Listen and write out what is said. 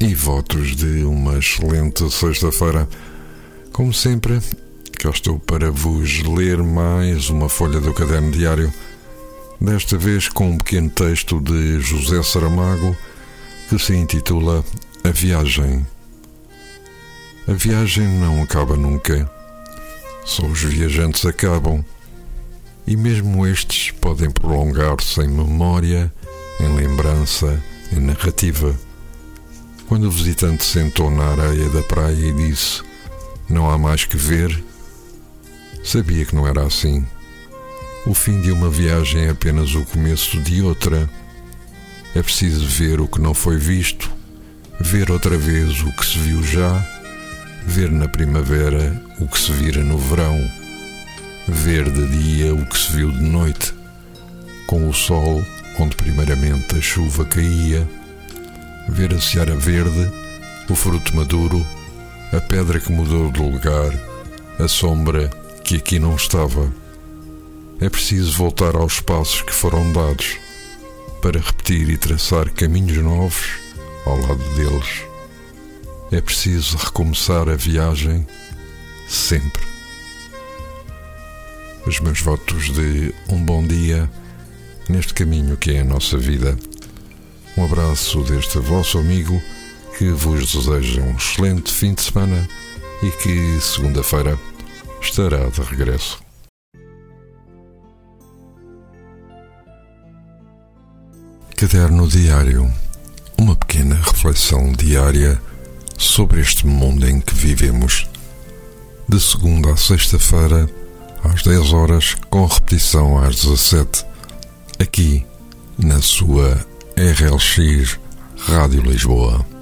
e votos de uma excelente sexta-feira. Como sempre, cá estou para vos ler mais uma folha do caderno diário, desta vez com um pequeno texto de José Saramago que se intitula A Viagem. A viagem não acaba nunca, só os viajantes acabam, e mesmo estes podem prolongar-se em memória, em lembrança em narrativa. Quando o visitante sentou na areia da praia e disse: Não há mais que ver, sabia que não era assim. O fim de uma viagem é apenas o começo de outra. É preciso ver o que não foi visto, ver outra vez o que se viu já, ver na primavera o que se vira no verão, ver de dia o que se viu de noite, com o sol onde primeiramente a chuva caía, ver a seara verde, o fruto maduro, a pedra que mudou de lugar, a sombra que aqui não estava. É preciso voltar aos passos que foram dados para repetir e traçar caminhos novos ao lado deles. É preciso recomeçar a viagem sempre. Os meus votos de um bom dia neste caminho que é a nossa vida. Um abraço deste vosso amigo que vos deseja um excelente fim de semana e que segunda-feira estará de regresso. Caderno Diário Uma pequena reflexão diária sobre este mundo em que vivemos. De segunda a sexta-feira, às 10 horas, com repetição às 17 aqui na sua RLX Rádio Lisboa.